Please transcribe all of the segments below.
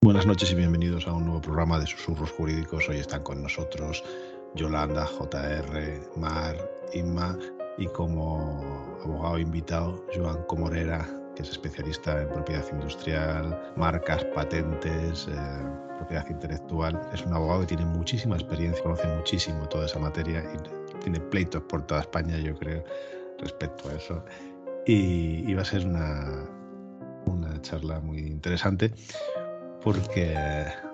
Buenas noches y bienvenidos a un nuevo programa de Susurros Jurídicos. Hoy están con nosotros Yolanda, JR, Mar, Inma y como abogado invitado Joan Comorera, que es especialista en propiedad industrial, marcas, patentes, eh, propiedad intelectual. Es un abogado que tiene muchísima experiencia, conoce muchísimo toda esa materia y tiene pleitos por toda España, yo creo, respecto a eso. Y, y va a ser una, una charla muy interesante porque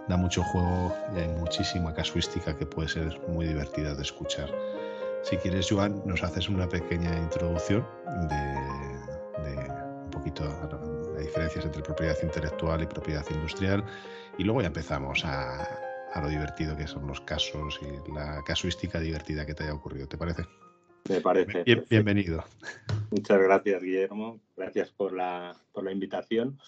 da mucho juego y hay muchísima casuística que puede ser muy divertida de escuchar. Si quieres, Joan, nos haces una pequeña introducción de, un poquito las diferencias entre propiedad intelectual y propiedad industrial y luego ya empezamos a, a lo divertido que son los casos y la casuística divertida que te haya ocurrido. ¿Te parece? Me parece. Bien, bienvenido. Muchas gracias, Guillermo. Gracias por la, por la invitación.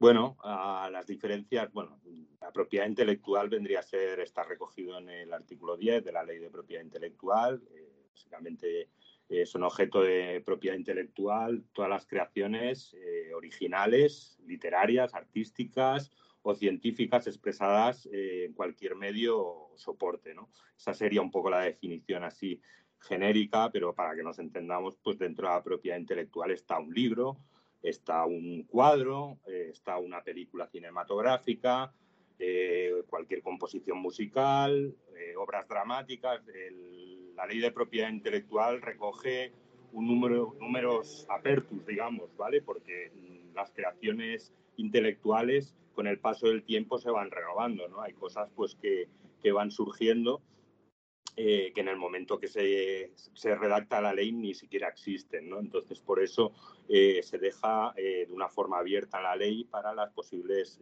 Bueno, a las diferencias, bueno, la propiedad intelectual vendría a ser, está recogido en el artículo 10 de la Ley de Propiedad Intelectual. Eh, básicamente eh, son objeto de propiedad intelectual todas las creaciones eh, originales, literarias, artísticas o científicas expresadas en cualquier medio o soporte. ¿no? Esa sería un poco la definición así genérica, pero para que nos entendamos, pues dentro de la propiedad intelectual está un libro, está un cuadro, eh, está una película cinematográfica, eh, cualquier composición musical, eh, obras dramáticas. la ley de propiedad intelectual recoge un número, números apertus, digamos, ¿vale? Porque las creaciones intelectuales con el paso del tiempo se van renovando, ¿no? Hay cosas pues que, que van surgiendo eh, que en el momento que se, redacta la ley ni siquiera existen. ¿no? Entonces, por eso eh, se deja eh, de una forma abierta la ley para las posibles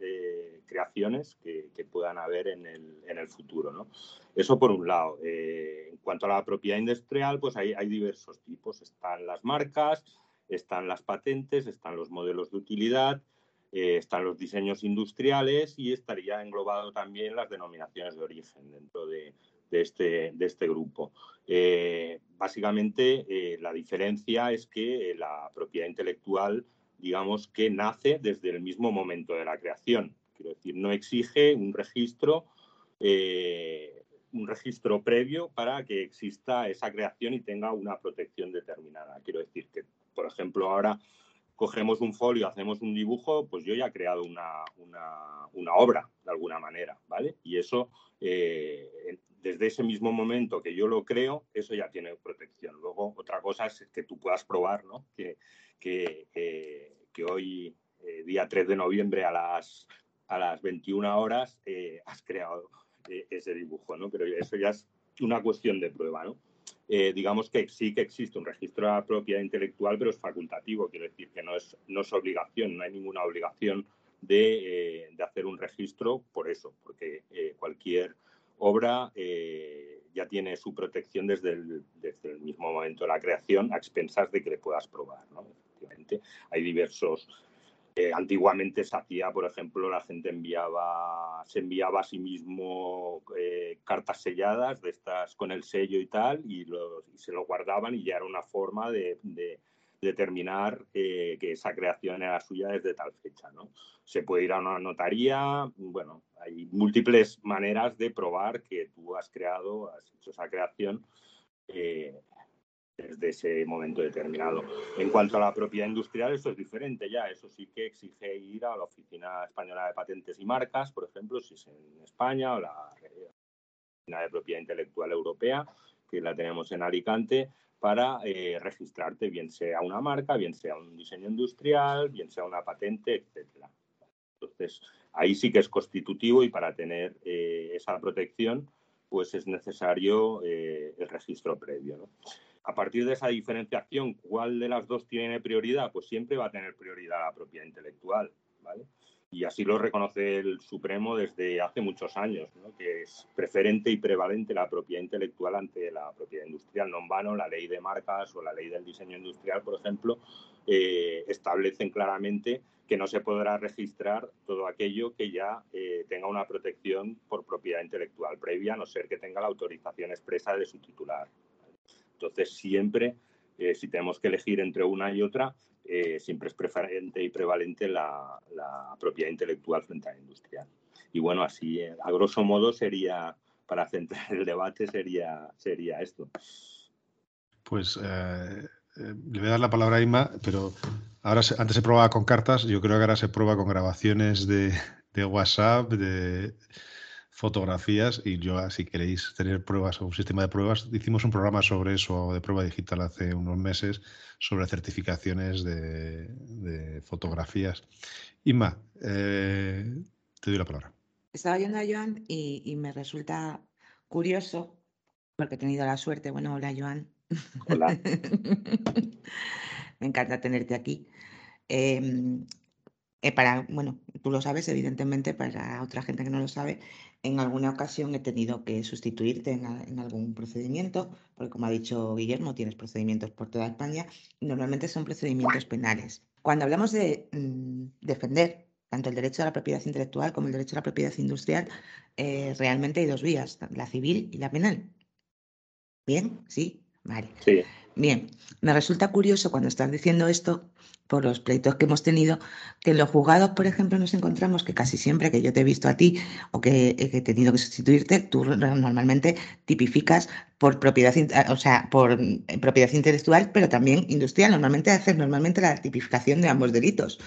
creaciones que, puedan haber en el, futuro. ¿no? Eso por un lado. en cuanto a la propiedad industrial, pues hay diversos tipos. Están las marcas, están las patentes, están los modelos de utilidad, están los diseños industriales y estaría englobado también las denominaciones de origen dentro de, de este, de este grupo. Eh, básicamente, eh, la diferencia es que la propiedad intelectual, digamos que nace desde el mismo momento de la creación. Quiero decir, no exige un registro, eh, un registro previo para que exista esa creación y tenga una protección determinada. Quiero decir que, por ejemplo, ahora cogemos un folio, hacemos un dibujo, pues yo ya he creado una, una, obra de alguna manera, ¿vale? Y eso desde ese mismo momento que yo lo creo, eso ya tiene protección. Luego, otra cosa es que tú puedas probar, ¿no? Que, que, que hoy, eh, día 3 de noviembre a las, a las 21 horas, eh, has creado eh, ese dibujo, ¿no? Pero eso ya es una cuestión de prueba, ¿no? digamos que sí que existe un registro de propiedad intelectual, pero es facultativo, quiero decir que no es, no es obligación, no hay ninguna obligación de, de hacer un registro por eso, porque cualquier obra eh, ya tiene su protección desde el, desde el, mismo momento de la creación, a expensas de que le puedas probar. ¿no? Efectivamente, hay diversos. Eh, antiguamente se hacía, por ejemplo, la gente enviaba, se enviaba a sí mismo eh, cartas selladas de estas con el sello y tal, y, y, se lo guardaban y ya era una forma de, de determinar que esa creación era suya desde tal fecha. ¿no? Se puede ir a una notaría, bueno, hay múltiples maneras de probar que tú has creado, has hecho esa creación eh, desde ese momento determinado. En cuanto a la propiedad industrial, eso es diferente ya. Eso sí que exige ir a la Oficina Española de Patentes y Marcas, por ejemplo, si es en España, o la Oficina de Propiedad Intelectual Europea, que la tenemos en Alicante, para eh, registrarte, bien sea una marca, bien sea un diseño industrial, bien sea una patente, etcétera. Entonces, ahí sí que es constitutivo y para tener eh, esa protección, pues es necesario eh, el registro previo. A partir de esa diferenciación, ¿cuál de las dos tiene prioridad? Pues siempre va a tener prioridad la propiedad intelectual. ¿vale? Y así lo reconoce el Supremo desde hace muchos años, que es preferente y prevalente la propiedad intelectual ante la propiedad industrial. No en vano, la ley de marcas o la ley del diseño industrial, por ejemplo, eh, establecen claramente que no se podrá registrar todo aquello que ya eh, tenga una protección por propiedad intelectual previa, a no ser que tenga la autorización expresa de su titular. Entonces, siempre, eh, si tenemos que elegir entre una y otra, eh, siempre es preferente y prevalente la, propiedad intelectual frente a la industrial. Y bueno, así, eh, a grosso modo, sería, para centrar el debate, sería, sería esto. Pues eh, le voy a dar la palabra a Ima, pero ahora antes se probaba con cartas, yo creo que ahora se prueba con grabaciones de, de WhatsApp, de fotografías y yo, si queréis tener pruebas o un sistema de pruebas, hicimos un programa sobre eso de prueba digital hace unos meses sobre certificaciones de, fotografías. Inma, eh, te doy la palabra. Estaba oyendo a Joan y, me resulta curioso, porque he tenido la suerte, bueno, hola Joan. Hola. me encanta tenerte aquí. Em, eh, para, bueno, tú lo sabes, evidentemente, para otra gente que no lo sabe, en alguna ocasión he tenido que sustituirte en, algún procedimiento, porque como ha dicho Guillermo, tienes procedimientos por toda España, normalmente son procedimientos penales. Cuando hablamos de mm, defender tanto el derecho a la propiedad intelectual como el derecho a la propiedad industrial, eh, realmente hay dos vías, la civil y la penal. ¿Bien? ¿Sí? Vale. Sí. Bien, me resulta curioso cuando estás diciendo esto, por los pleitos que hemos tenido, que en los juzgados, por ejemplo, nos encontramos que casi siempre que yo te he visto a ti o que, he tenido que sustituirte, tú normalmente tipificas por propiedad, o sea, por eh, propiedad intelectual, pero también industrial. Normalmente haces normalmente la tipificación de ambos delitos.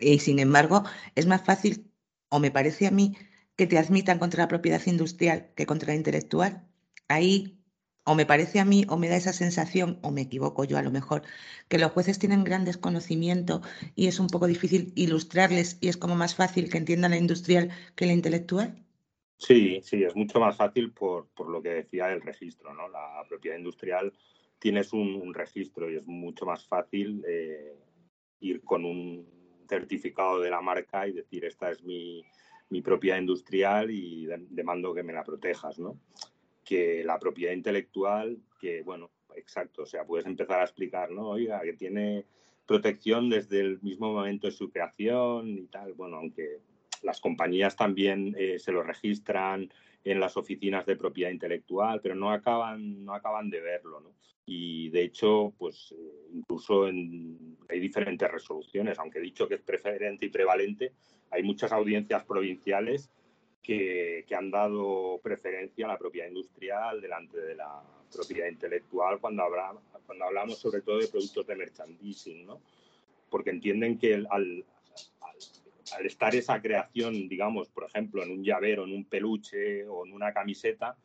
Y sin embargo, es más fácil, o me parece a mí, que te admitan contra la propiedad industrial que contra la intelectual. Ahí o me parece a mí, o me da esa sensación, o me equivoco yo a lo mejor, que los jueces tienen gran desconocimiento y es un poco difícil ilustrarles y es como más fácil que entiendan la industrial que la intelectual? Sí, sí, es mucho más fácil por, lo que decía el registro, ¿no? La propiedad industrial tienes un, registro y es mucho más fácil eh, ir con un certificado de la marca y decir esta es mi, propiedad industrial y demando que me la protejas, ¿no? Que la propiedad intelectual, que bueno, exacto, o sea, puedes empezar a explicar, ¿no? Oiga, que tiene protección desde el mismo momento de su creación y tal, bueno, aunque las compañías también eh, se lo registran en las oficinas de propiedad intelectual, pero no acaban, no acaban de verlo, ¿no? Y de hecho, pues eh, incluso en, hay diferentes resoluciones, aunque he dicho que es preferente y prevalente, hay muchas audiencias provinciales que, han dado preferencia a la propiedad industrial delante de la propiedad intelectual cuando, cuando hablamos sobre todo de productos de merchandising, ¿no? porque entienden que al, al, al, estar esa creación, digamos, por ejemplo, en un llavero, en un peluche o en una camiseta,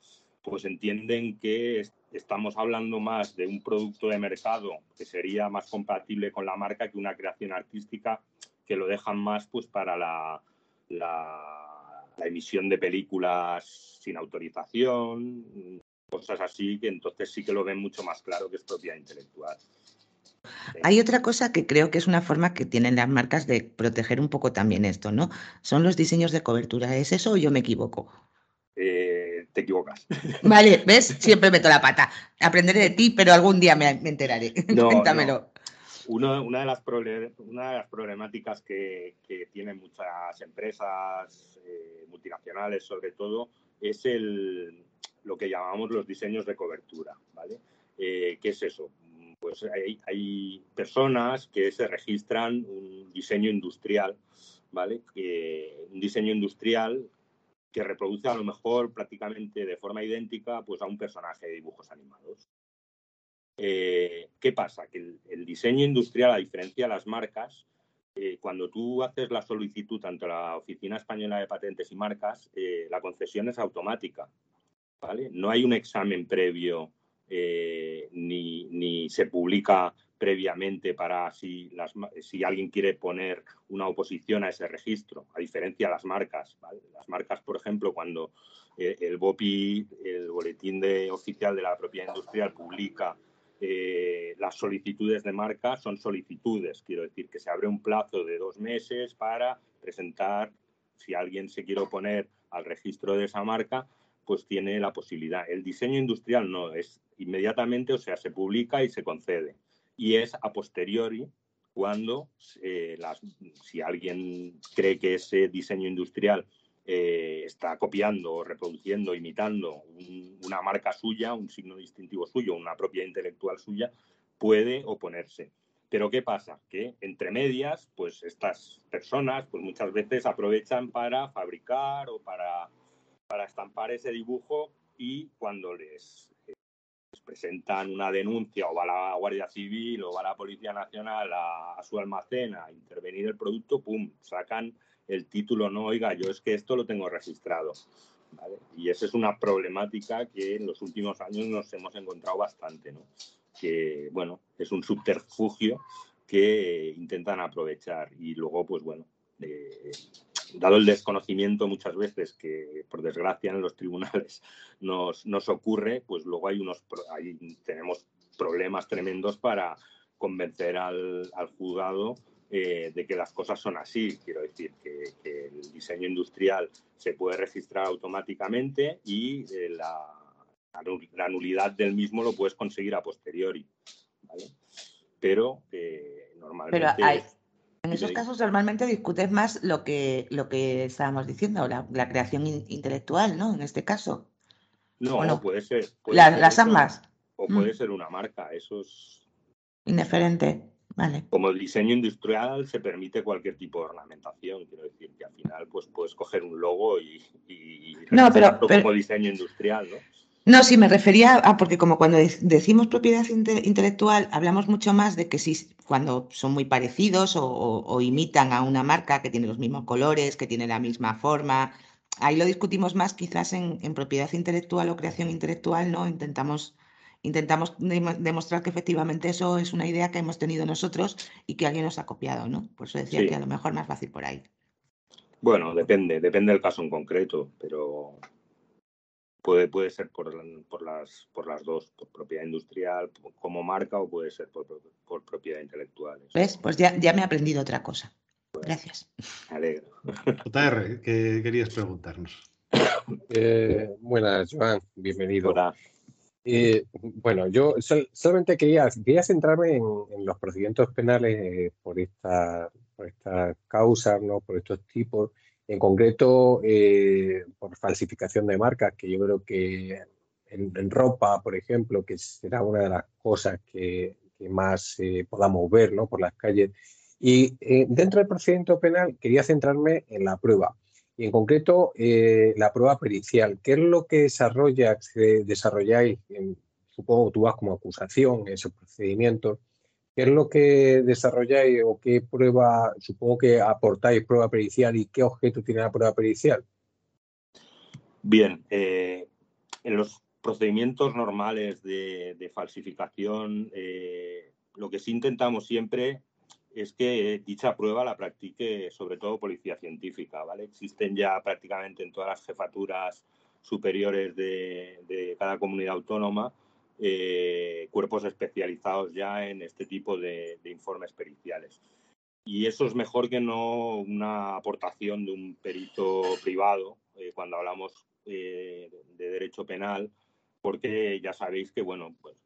pues entienden que estamos hablando más de un producto de mercado que sería más compatible con la marca que una creación artística que lo dejan más pues para la, la la emisión de películas sin autorización, cosas así, que entonces sí que lo ven mucho más claro que es propiedad intelectual. Hay otra cosa que creo que es una forma que tienen las marcas de proteger un poco también esto, ¿no? Son los diseños de cobertura. ¿Es eso o yo me equivoco? Eh, te equivocas. Vale, ¿ves? Siempre meto la pata. Aprenderé de ti, pero algún día me, enteraré. Cuéntamelo una, de las una de las problemáticas que, tienen muchas empresas eh, multinacionales, sobre todo, es el, lo que llamamos los diseños de cobertura. ¿vale? Eh, ¿Qué es eso? Pues hay, personas que se registran un diseño industrial, ¿vale? un diseño industrial que reproduce a lo mejor prácticamente de forma idéntica pues, a un personaje de dibujos animados. Eh, ¿Qué pasa? Que el, diseño industrial, a diferencia de las marcas, eh, cuando tú haces la solicitud ante la Oficina Española de Patentes y Marcas, eh, la concesión es automática. ¿vale? No hay un examen previo ni, se publica previamente para si, las, si alguien quiere poner una oposición a ese registro, a diferencia de las marcas. Las marcas, por ejemplo, cuando el BOPI, el Boletín de, Oficial de la Propiedad Industrial, publica eh, las solicitudes de marca son solicitudes, quiero decir que se abre un plazo de dos meses para presentar, si alguien se quiere oponer al registro de esa marca, pues tiene la posibilidad. El diseño industrial no, es inmediatamente, o sea, se publica y se concede. Y es a posteriori cuando eh, si alguien cree que ese diseño industrial eh, está copiando, reproduciendo, imitando una marca suya, un signo distintivo suyo, una propiedad intelectual suya, puede oponerse. Pero ¿qué pasa? Que entre medias, pues estas personas pues muchas veces aprovechan para fabricar o para, para estampar ese dibujo y cuando les, presentan una denuncia o va la Guardia Civil o va la Policía Nacional a, su almacén a intervenir el producto, ¡pum!, sacan el título, no, oiga, yo es que esto lo tengo registrado. Y esa es una problemática que en los últimos años nos hemos encontrado bastante, ¿no? Que, bueno, es un subterfugio que intentan aprovechar y luego, pues bueno, eh, dado el desconocimiento muchas veces que, por desgracia, en los tribunales nos, nos ocurre, pues luego hay unos, ahí tenemos problemas tremendos para convencer al, al juzgado eh, de que las cosas son así. Quiero decir que, el diseño industrial se puede registrar automáticamente y eh, la, la, nulidad del mismo lo puedes conseguir a posteriori. Pero eh, normalmente... En esos casos normalmente discutes más lo que, lo que estábamos diciendo, la, creación intelectual, ¿no? En este caso. No, puede ser. las ambas. O puede mm. ser una marca, eso es. Indiferente, vale. Como el diseño industrial se permite cualquier tipo de ornamentación, quiero decir que al final pues puedes coger un logo y, y no, pero, como diseño industrial, ¿no? No, sí, me refería a, porque como cuando decimos propiedad intelectual, hablamos mucho más de que si cuando son muy parecidos o, imitan a una marca que tiene los mismos colores, que tiene la misma forma, ahí lo discutimos más quizás en, propiedad intelectual o creación intelectual, ¿no? Intentamos, intentamos demostrar que efectivamente eso es una idea que hemos tenido nosotros y que alguien nos ha copiado, ¿no? Por eso decía que a lo mejor más fácil por ahí. Bueno, depende, depende del caso en concreto, pero Puede, puede ser por, por, las, por las dos, por propiedad industrial como marca o puede ser por, por propiedad intelectual. ¿Ves? Pues ya, ya me he aprendido otra cosa. Gracias. alegro. JR, ¿qué querías preguntarnos? Eh, buenas, Joan, bienvenido. Hola. Eh, bueno, yo solamente quería, centrarme en, los procedimientos penales eh, por esta, por causa, ¿no? por estos tipos. En concreto, eh, por falsificación de marcas, que yo creo que en, ropa, por ejemplo, que será una de las cosas que, más eh, podamos ver ¿no? por las calles. Y dentro del procedimiento penal quería centrarme en la prueba. Y en concreto, la prueba pericial. ¿Qué es lo que desarrolla, desarrolláis? En, supongo tú vas como acusación en ese procedimiento. ¿Qué es lo que desarrolláis o qué prueba, supongo que aportáis prueba pericial y qué objeto tiene la prueba pericial? Bien, eh, en los procedimientos normales de, falsificación, eh, lo que sí intentamos siempre es que dicha prueba la practique sobre todo policía científica, ¿vale? Existen ya prácticamente en todas las jefaturas superiores de cada comunidad autónoma eh, cuerpos especializados ya en este tipo de, informes periciales. Y eso es mejor que no una aportación de un perito privado eh, cuando hablamos eh, de derecho penal, porque ya sabéis que, bueno, pues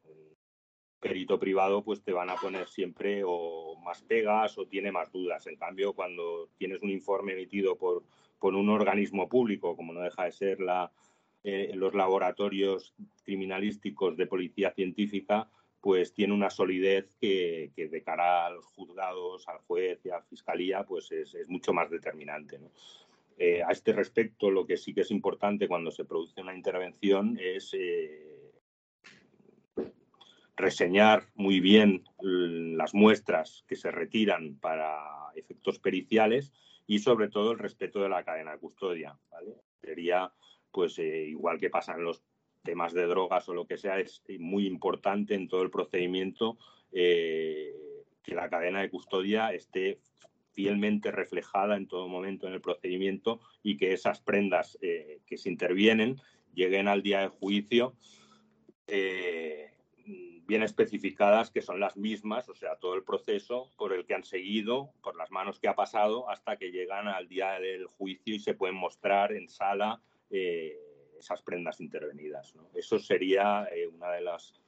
perito privado pues te van a poner siempre o más pegas o tiene más dudas. En cambio, cuando tienes un informe emitido por, por un organismo público, como no deja de ser la, eh, los laboratorios criminalísticos de policía científica, pues tiene una solidez que, de cara a los juzgados, al juez y a la fiscalía, pues es, mucho más determinante. Eh, a este respecto, lo que sí que es importante cuando se produce una intervención es eh, reseñar muy bien las muestras que se retiran para efectos periciales y sobre todo el respeto de la cadena de custodia. Sería pues eh, igual que pasa en los temas de drogas o lo que sea, es muy importante en todo el procedimiento eh, que la cadena de custodia esté fielmente reflejada en todo momento en el procedimiento y que esas prendas eh, que se intervienen lleguen al día de juicio bien especificadas que son las mismas, o sea, todo el proceso por el que han seguido, por las manos que ha pasado, hasta que llegan al día del juicio y se pueden mostrar en sala eh, esas prendas intervenidas. Eso sería eh, una de las,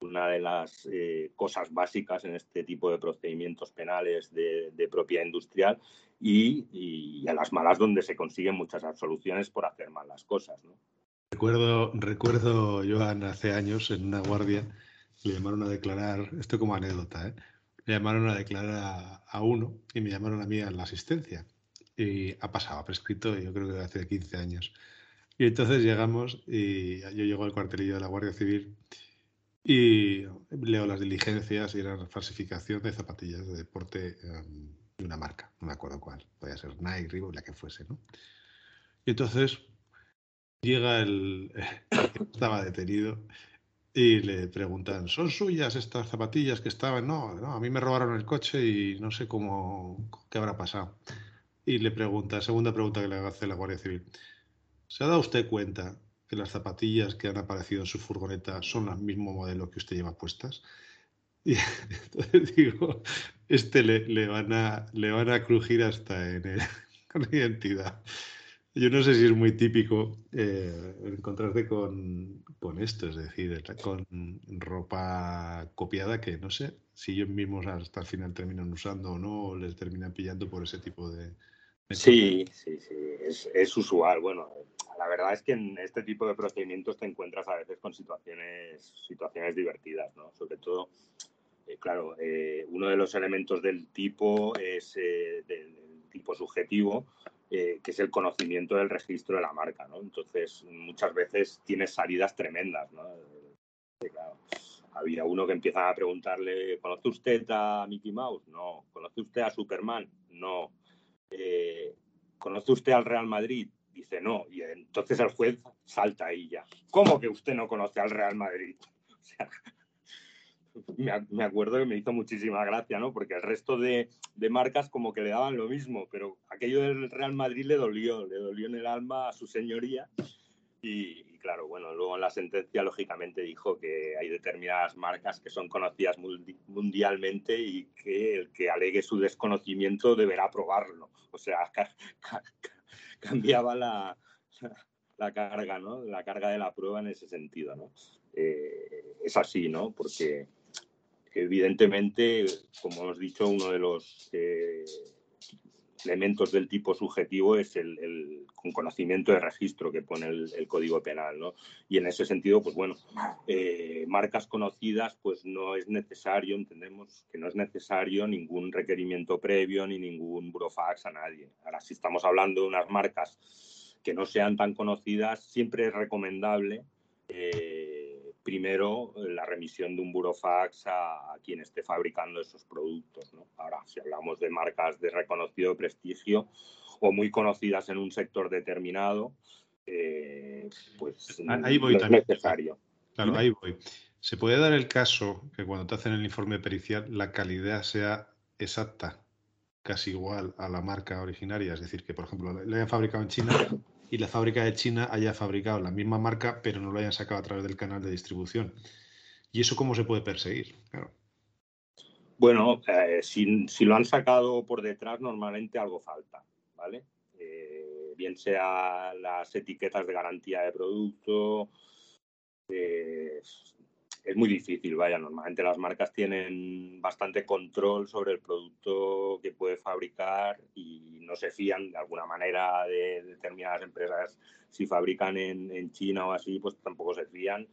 una de las eh, cosas básicas en este tipo de procedimientos penales de, propiedad industrial y, a las malas donde se consiguen muchas absoluciones por hacer mal las cosas. Recuerdo, recuerdo, Joan, hace años en una guardia le llamaron a declarar, esto como anécdota, ¿eh? le llamaron a declarar a, uno y me llamaron a mí a la asistencia. Y ha pasado, ha prescrito, yo creo que hace 15 años. Y entonces llegamos y yo llego al cuartelillo de la Guardia Civil y leo las diligencias y era falsificación de zapatillas de deporte em, de una marca, no me acuerdo cuál, podía ser Nike, Reebok, la que fuese, ¿no? Y entonces llega el, estaba detenido y le preguntan, ¿son suyas estas zapatillas que estaban? No, no, a mí me robaron el coche y no sé cómo, qué habrá pasado. Y le pregunta, segunda pregunta que le hace la Guardia Civil, ¿se ha dado usted cuenta que las zapatillas que han aparecido en su furgoneta son las mismo modelo que usted lleva puestas? Y entonces digo, este le, le, van, a, le van a crujir hasta en el, con la identidad. Yo no sé si es muy típico eh, encontrarte con, esto, es decir, con ropa copiada que no sé si ellos mismos hasta el final terminan usando o no, o les terminan pillando por ese tipo de... sí, sí, sí, es, usual. Bueno, la verdad es que en este tipo de procedimientos te encuentras a veces con situaciones, situaciones divertidas, ¿no? Sobre todo, eh, claro, eh, uno de los elementos del tipo es del tipo subjetivo eh, que es el conocimiento del registro de la marca, ¿no? Entonces, muchas veces tienes salidas tremendas, ¿no? Eh, había uno que empieza a preguntarle, ¿conoce usted a Mickey Mouse? No. ¿Conoce usted a Superman? No. Eh, ¿Conoce usted al Real Madrid? Dice, no. Y entonces el juez salta ahí ya. ¿Cómo que usted no conoce al Real Madrid? O sea, me, acuerdo que me hizo muchísima gracia, ¿no? Porque el resto de, marcas como que le daban lo mismo, pero aquello del Real Madrid le dolió, le dolió en el alma a su señoría. Y, claro, bueno, luego en la sentencia lógicamente dijo que hay determinadas marcas que son conocidas mundialmente y que el que alegue su desconocimiento deberá probarlo. O sea, cambiaba la, la carga, ¿no? La carga de la prueba en ese sentido, ¿no? Eh, es así, ¿no? Porque evidentemente, como hemos dicho, uno de los eh, elementos del tipo subjetivo es el, conocimiento de registro que pone el, Código Penal, ¿no? Y en ese sentido, pues bueno, eh, marcas conocidas, pues no es necesario, entendemos que no es necesario ningún requerimiento previo ni ningún burofax a nadie. Ahora, si estamos hablando de unas marcas que no sean tan conocidas, siempre es recomendable eh, primero eh, la remisión de un burofax a, quien esté fabricando esos productos. Ahora, si hablamos de marcas de reconocido prestigio o muy conocidas en un sector determinado, eh, pues ahí voy no es necesario. Claro, ahí voy. Se puede dar el caso que cuando te hacen el informe pericial la calidad sea exacta, casi igual a la marca originaria, es decir, que por ejemplo le hayan fabricado en China y la fábrica de China haya fabricado la misma marca, pero no lo hayan sacado a través del canal de distribución. ¿Y eso cómo se puede perseguir? Bueno, eh, si, lo han sacado por detrás, normalmente algo falta, ¿vale? Eh, bien sea las etiquetas de garantía de producto, eh, es muy difícil, vaya, normalmente las marcas tienen bastante control sobre el producto que puede fabricar y no se fían de alguna manera de determinadas empresas. Si fabrican en, China o así, pues tampoco se fían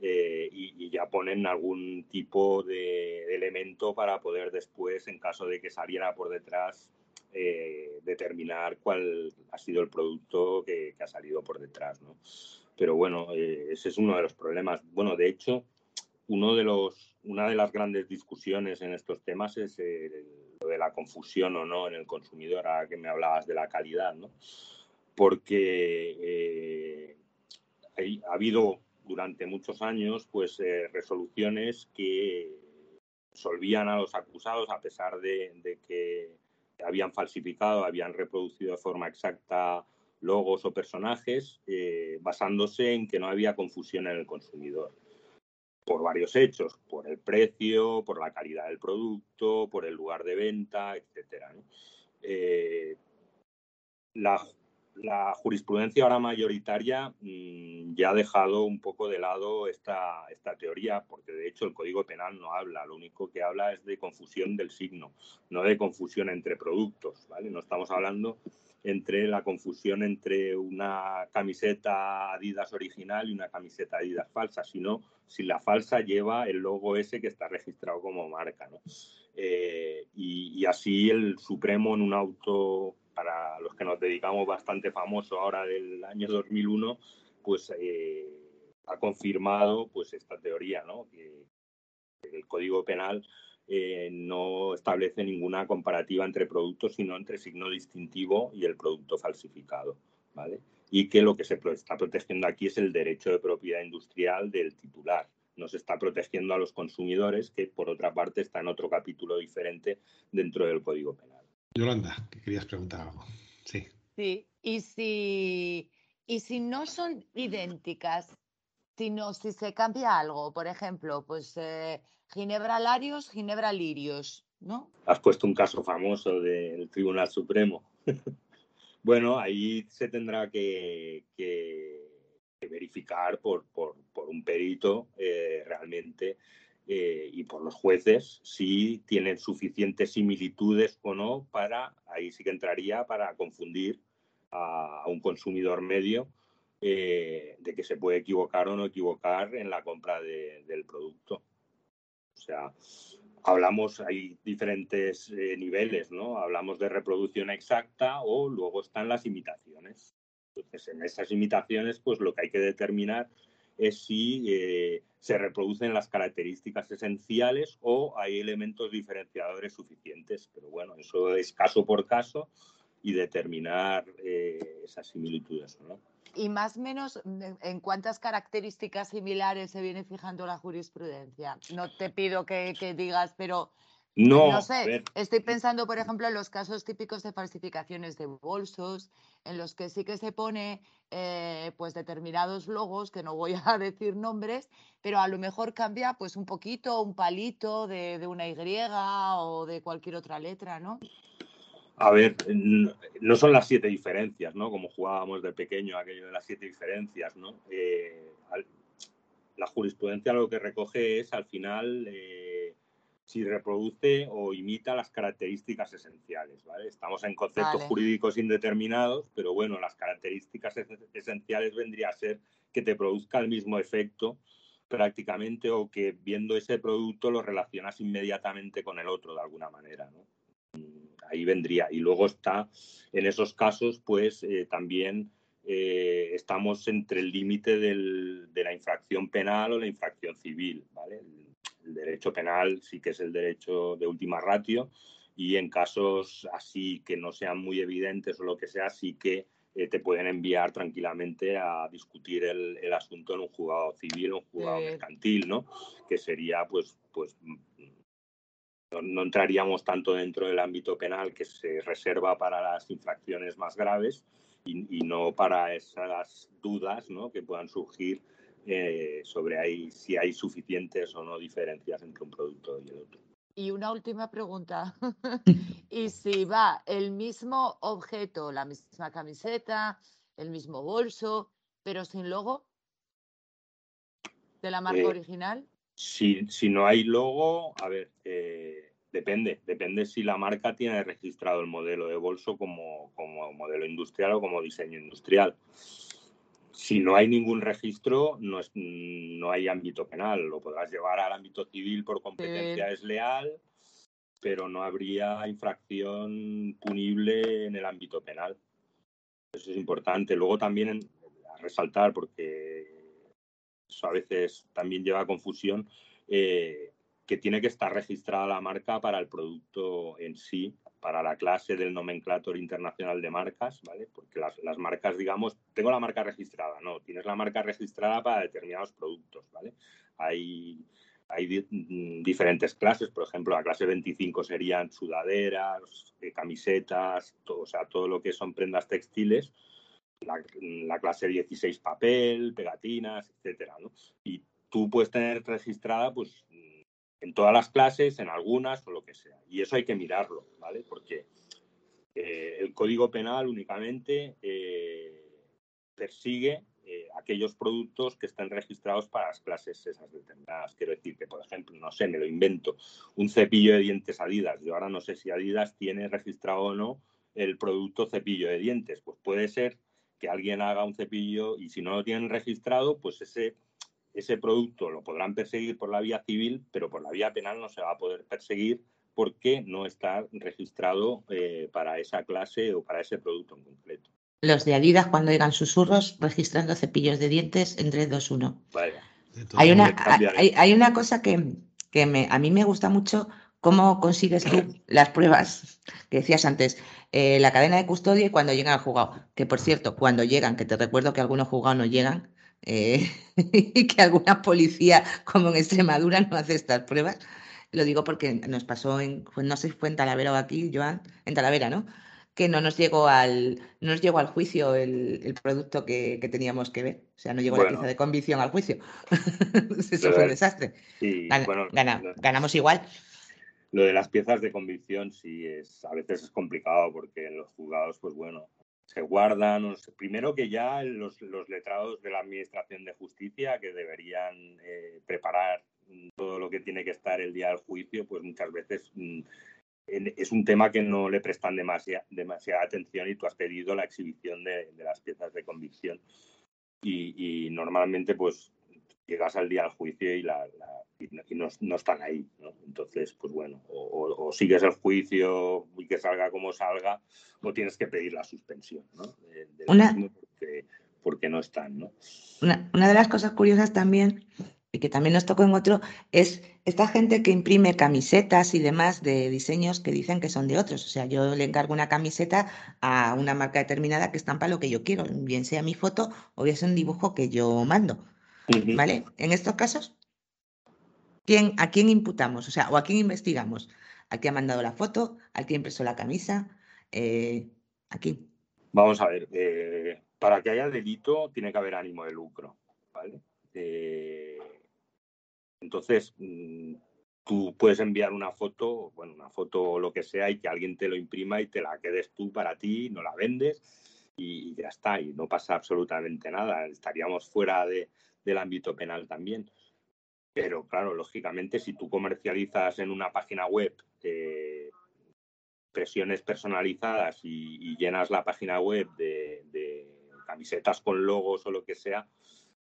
eh, y, ya ponen algún tipo de, elemento para poder después, en caso de que saliera por detrás, eh, determinar cuál ha sido el producto que, ha salido por detrás, ¿no? Pero bueno, eh, ese es uno de los problemas. Bueno, de hecho, uno de los, una de las grandes discusiones en estos temas es lo de la confusión o no en el consumidor, ahora que me hablabas de la calidad, ¿no? Porque eh, ha habido durante muchos años pues eh, resoluciones que solvían a los acusados a pesar de, que habían falsificado, habían reproducido de forma exacta logos o personajes, eh, basándose en que no había confusión en el consumidor. Por varios hechos, por el precio, por la calidad del producto, por el lugar de venta, etcétera. Eh, la, jurisprudencia ahora mayoritaria mm, ya ha dejado un poco de lado esta, esta teoría, porque de hecho el Código Penal no habla, lo único que habla es de confusión del signo, no de confusión entre productos, ¿vale? No estamos hablando entre la confusión entre una camiseta Adidas original y una camiseta Adidas falsa, sino si la falsa lleva el logo ese que está registrado como marca. ¿no? Eh, y, así el Supremo en un auto, para los que nos dedicamos bastante famoso ahora del año 2001, pues eh, ha confirmado pues esta teoría, ¿no? que el Código Penal eh, no establece ninguna comparativa entre productos, sino entre signo distintivo y el producto falsificado. ¿vale? Y que lo que se está protegiendo aquí es el derecho de propiedad industrial del titular. No se está protegiendo a los consumidores, que por otra parte está en otro capítulo diferente dentro del Código Penal. Yolanda, que querías preguntar algo. Sí. Sí, y si, y si no son idénticas, sino si se cambia algo, por ejemplo, pues eh, Ginebra Larios, Ginebra Lirios, ¿no? Has puesto un caso famoso del Tribunal Supremo. bueno, ahí se tendrá que, verificar por, un perito eh, realmente eh, y por los jueces si tienen suficientes similitudes o no para, ahí sí que entraría para confundir a un consumidor medio eh, de que se puede equivocar o no equivocar en la compra del producto. Sea, hablamos, hay diferentes eh, niveles, ¿no? Hablamos de reproducción exacta o luego están las imitaciones. Entonces, en esas imitaciones, pues lo que hay que determinar es si eh, se reproducen las características esenciales o hay elementos diferenciadores suficientes. Pero bueno, eso es caso por caso y determinar esas similitudes, ¿no? Y más o menos, ¿en cuántas características similares se viene fijando la jurisprudencia? No te pido que, digas, pero no, sé, estoy pensando, por ejemplo, en los casos típicos de falsificaciones de bolsos, en los que sí que se pone eh, pues determinados logos, que no voy a decir nombres, pero a lo mejor cambia pues un poquito, un palito de, de una Y o de cualquier otra letra, ¿no? A ver, no son las siete diferencias, ¿no? Como jugábamos de pequeño aquello de las siete diferencias, ¿no? Eh, la jurisprudencia lo que recoge es, al final, eh, si reproduce o imita las características esenciales, ¿vale? Estamos en conceptos jurídicos indeterminados, pero bueno, las características esenciales vendría a ser que te produzca el mismo efecto prácticamente o que viendo ese producto lo relacionas inmediatamente con el otro de alguna manera, ¿no? Ahí vendría. Y luego está, en esos casos, pues eh, también eh, estamos entre el límite de la infracción penal o la infracción civil. ¿vale? El, derecho penal sí que es el derecho de última ratio y en casos así que no sean muy evidentes o lo que sea, sí que eh, te pueden enviar tranquilamente a discutir el, el, asunto en un juzgado civil o un juzgado mercantil, ¿no? Que sería, pues, pues no, entraríamos tanto dentro del ámbito penal que se reserva para las infracciones más graves y, no para esas dudas que puedan surgir eh, sobre si hay suficientes o no diferencias entre un producto y el otro. Y una última pregunta. ¿Y si va el mismo objeto, la misma camiseta, el mismo bolso, pero sin logo de la marca eh, original? Si, si no hay logo, a ver, eh, depende, depende si la marca tiene registrado el modelo de bolso como, como modelo industrial o como diseño industrial. Si no hay ningún registro, no, es, no hay ámbito penal. Lo podrás llevar al ámbito civil por competencia desleal, pero no habría infracción punible en el ámbito penal. Eso es importante. Luego también a resaltar, porque eso a veces también lleva a confusión, eh, que tiene que estar registrada la marca para el producto en sí, para la clase del nomenclator internacional de marcas, ¿vale? Porque las, marcas, digamos, tengo la marca registrada, no, tienes la marca registrada para determinados productos, ¿vale? Hay, hay mm, diferentes clases, por ejemplo, la clase 25 serían sudaderas, eh, camisetas, todo, o sea, todo lo que son prendas textiles, la, la clase 16 papel, pegatinas, etcétera, ¿no? Y tú puedes tener registrada pues en todas las clases, en algunas o lo que sea. Y eso hay que mirarlo, ¿vale? Porque eh, el Código Penal únicamente eh, persigue eh, aquellos productos que estén registrados para las clases esas determinadas. Quiero decir que, por ejemplo, no sé, me lo invento, un cepillo de dientes Adidas. Yo ahora no sé si Adidas tiene registrado o no el producto cepillo de dientes. Pues puede ser que alguien haga un cepillo y si no lo tienen registrado, pues ese ese producto lo podrán perseguir por la vía civil, pero por la vía penal no se va a poder perseguir porque no está registrado eh, para esa clase o para ese producto en concreto. Los de Adidas, cuando digan susurros, registrando cepillos de dientes en 3, 2, 1. Hay una, hay, una cosa que, me, a mí me gusta mucho, cómo consigues tú las pruebas que decías antes, eh, la cadena de custodia y cuando llegan al juzgado. Que por cierto, cuando llegan, que te recuerdo que algunos juzgados no llegan, eh, y que alguna policía, como en Extremadura, no hace estas pruebas. Lo digo porque nos pasó en, no sé si fue en Talavera o aquí, Joan, en Talavera, ¿no? Que no nos llegó al, no nos llegó al juicio el, producto que, teníamos que ver. O sea, no llegó la pieza de convicción al juicio. Eso fue un desastre. ganamos igual. Lo de las piezas de convicción sí es, a veces es complicado porque en los juzgados, pues bueno, se guardan. Primero que ya los, letrados de la Administración de Justicia que deberían eh, preparar todo lo que tiene que estar el día del juicio, pues muchas veces mm, es un tema que no le prestan demasiada, demasiada atención y tú has pedido la exhibición de, las piezas de convicción. Y, normalmente pues llegas al día del juicio y, la, no, están ahí. Entonces, pues bueno, o, sigues el juicio y que salga como salga, o tienes que pedir la suspensión ¿no? una, porque, no están. ¿no? Una, una, de las cosas curiosas también, y que también nos tocó en otro, es esta gente que imprime camisetas y demás de diseños que dicen que son de otros. O sea, yo le encargo una camiseta a una marca determinada que estampa lo que yo quiero, bien sea mi foto o bien sea un dibujo que yo mando. ¿Vale? En estos casos, ¿quién, ¿a quién imputamos? O sea, o a quién investigamos. ¿Al que ha mandado la foto? ¿Al que ha impreso la camisa? Eh, aquí. Vamos a ver, eh, para que haya delito tiene que haber ánimo de lucro, ¿vale? Eh, entonces, mm, tú puedes enviar una foto, bueno, una foto o lo que sea, y que alguien te lo imprima y te la quedes tú para ti, no la vendes y ya está, y no pasa absolutamente nada. Estaríamos fuera del ámbito penal también. Pero claro, lógicamente, si tú comercializas en una página web eh, presiones personalizadas y, llenas la página web de, camisetas con logos o lo que sea,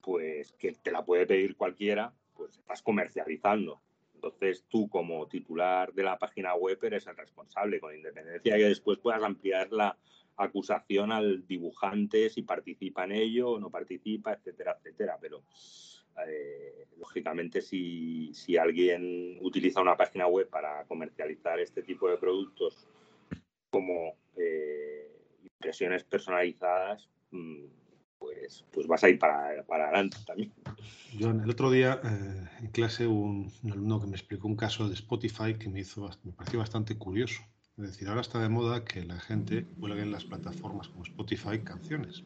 pues que te la puede pedir cualquiera, pues estás comercializando. Entonces tú como titular de la página web eres el responsable, con independencia de que después puedas ampliar la acusación al dibujante si participa en ello o no participa, etcétera, etcétera. Pero eh, lógicamente si, si, alguien utiliza una página web para comercializar este tipo de productos como eh, impresiones personalizadas, mm, pues, pues vas a ir para, para adelante también. John, el otro día eh, en clase hubo un, alumno que me explicó un caso de Spotify que me, hizo, me pareció bastante curioso. Es decir, ahora está de moda que la gente cuelgue en las plataformas como Spotify canciones.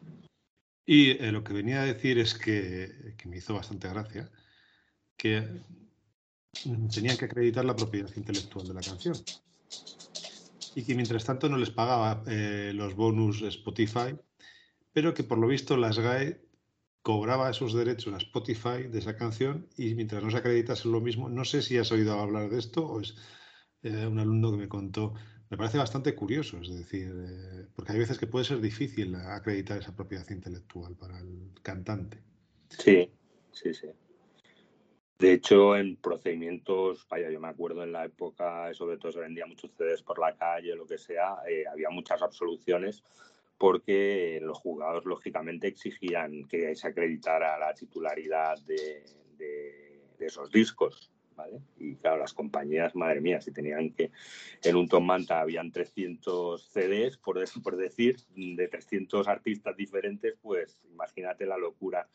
Y eh, lo que venía a decir es que, que me hizo bastante gracia, que tenían que acreditar la propiedad intelectual de la canción y que mientras tanto no les pagaba eh, los bonus Spotify, pero que por lo visto la SGAE cobraba esos derechos a Spotify de esa canción y mientras no se acreditase lo mismo, no sé si has oído hablar de esto o es eh, un alumno que me contó, me parece bastante curioso, es decir, eh, porque hay veces que puede ser difícil acreditar esa propiedad intelectual para el cantante. Sí, sí, sí. De hecho, en procedimientos, vaya, yo me acuerdo en la época, sobre todo se vendía muchos CDs por la calle, lo que sea, eh, había muchas absoluciones porque los juzgados lógicamente exigían que se acreditara la titularidad de, esos discos. ¿Vale? Y claro, las compañías, madre mía, si tenían que en un Tom Manta habían 300 CDs, por, por decir, de 300 artistas diferentes, pues imagínate la locura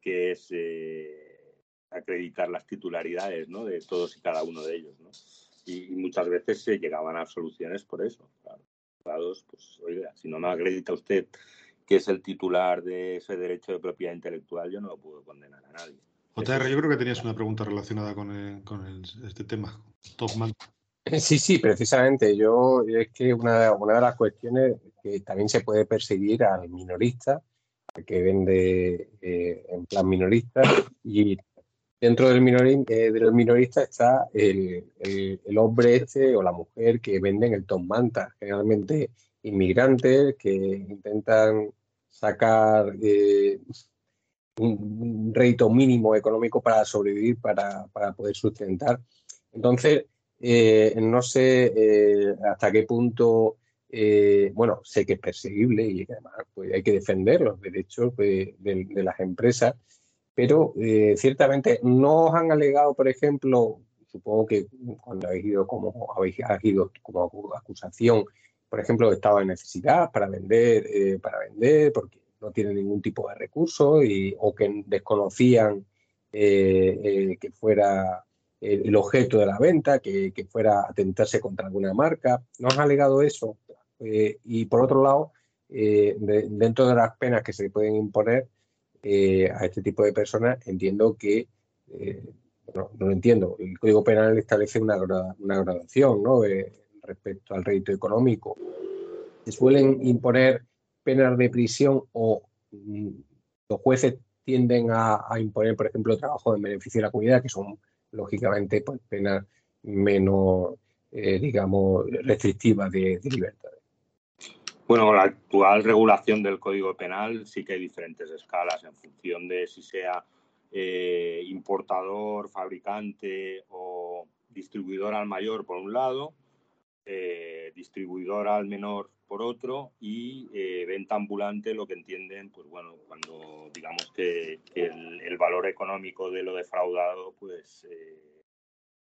que es eh, acreditar las titularidades de todos y cada uno de ellos. Y, muchas veces se llegaban a soluciones por eso. Claro. Pues, oiga, si no me acredita usted que es el titular de ese derecho de propiedad intelectual, yo no lo puedo condenar a nadie. JR, yo creo que tenías una pregunta relacionada con, con este tema, Topman. Sí, sí, precisamente. Yo es que una, una de las cuestiones que también se puede perseguir al minorista, que vende eh, en plan minorista, y dentro del, eh, del minorista está el, el, hombre este o la mujer que venden el top manta, generalmente inmigrantes que intentan sacar eh, un, rédito mínimo económico para sobrevivir, para, para poder sustentar. Entonces, eh, no sé eh, hasta qué punto, eh, bueno, sé que es perseguible y además pues, hay que defender los derechos de, las empresas, pero ciertamente no os han alegado, por ejemplo, supongo que cuando habéis ido como, habéis ido como acusación, por ejemplo, estaba en necesidad para vender, para vender, porque no tienen ningún tipo de recursos y, o que desconocían que fuera el objeto de la venta, que, fuera a atentarse contra alguna marca. ¿Nos ha alegado eso? Eh, y por otro lado, eh, dentro de las penas que se pueden imponer eh, a este tipo de personas, entiendo que, no, lo entiendo, el Código Penal establece una, una graduación ¿no? respecto al rédito económico. Se suelen imponer penas de prisión o mm, los jueces tienden a, imponer, por ejemplo, trabajo en beneficio de la comunidad, que son lógicamente, pues penas menos, eh, digamos, restrictivas de, libertad. Bueno, la actual regulación del Código Penal sí que hay diferentes escalas en función de si sea eh, importador, fabricante o distribuidor al mayor por un lado, eh, distribuidor al menor por otro y venta ambulante lo que entienden, pues bueno, cuando digamos que, el, valor económico de lo defraudado, pues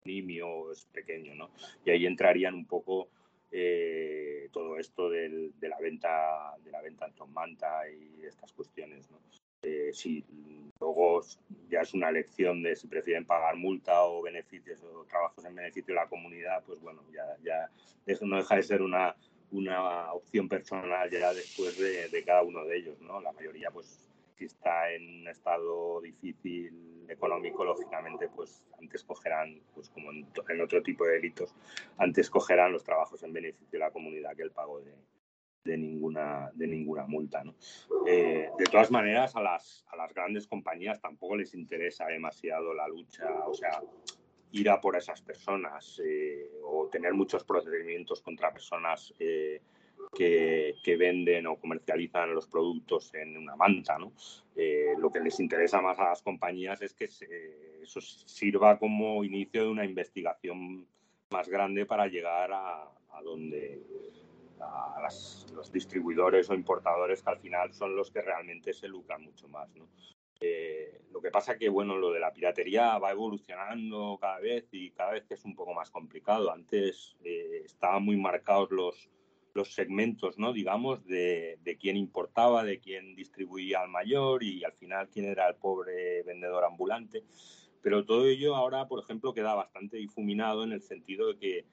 nimio es pequeño, ¿no? Y ahí entrarían un poco eh, todo esto de la venta de la venta en manta y estas cuestiones, ¿no? Eh, si luego ya es una elección de si prefieren pagar multa o beneficios o trabajos en beneficio de la comunidad, pues bueno, ya, no deja de ser una, una opción personal ya después de, de cada uno de ellos, ¿no? La mayoría pues si está en un estado difícil económico, lógicamente, pues antes cogerán, pues como en, otro tipo de delitos, antes cogerán los trabajos en beneficio de la comunidad que el pago de, ninguna, de ninguna multa. ¿no? Eh, de todas maneras, a las, a las grandes compañías tampoco les interesa demasiado la lucha, o sea, ir a por esas personas eh, o tener muchos procedimientos contra personas eh, que, venden o comercializan los productos en una manta. ¿no? Lo que les interesa más a las compañías es que eso sirva como inicio de una investigación más grande para llegar a, donde a los distribuidores o importadores que al final son los que realmente se lucran mucho más. ¿no? Eh, lo que pasa que, bueno, lo de la piratería va evolucionando cada vez y cada vez es un poco más complicado. Antes eh, estaban muy marcados los, los segmentos, ¿no? digamos, de, de, quién importaba, de quién distribuía al mayor y al final quién era el pobre vendedor ambulante. Pero todo ello ahora, por ejemplo, queda bastante difuminado en el sentido de que,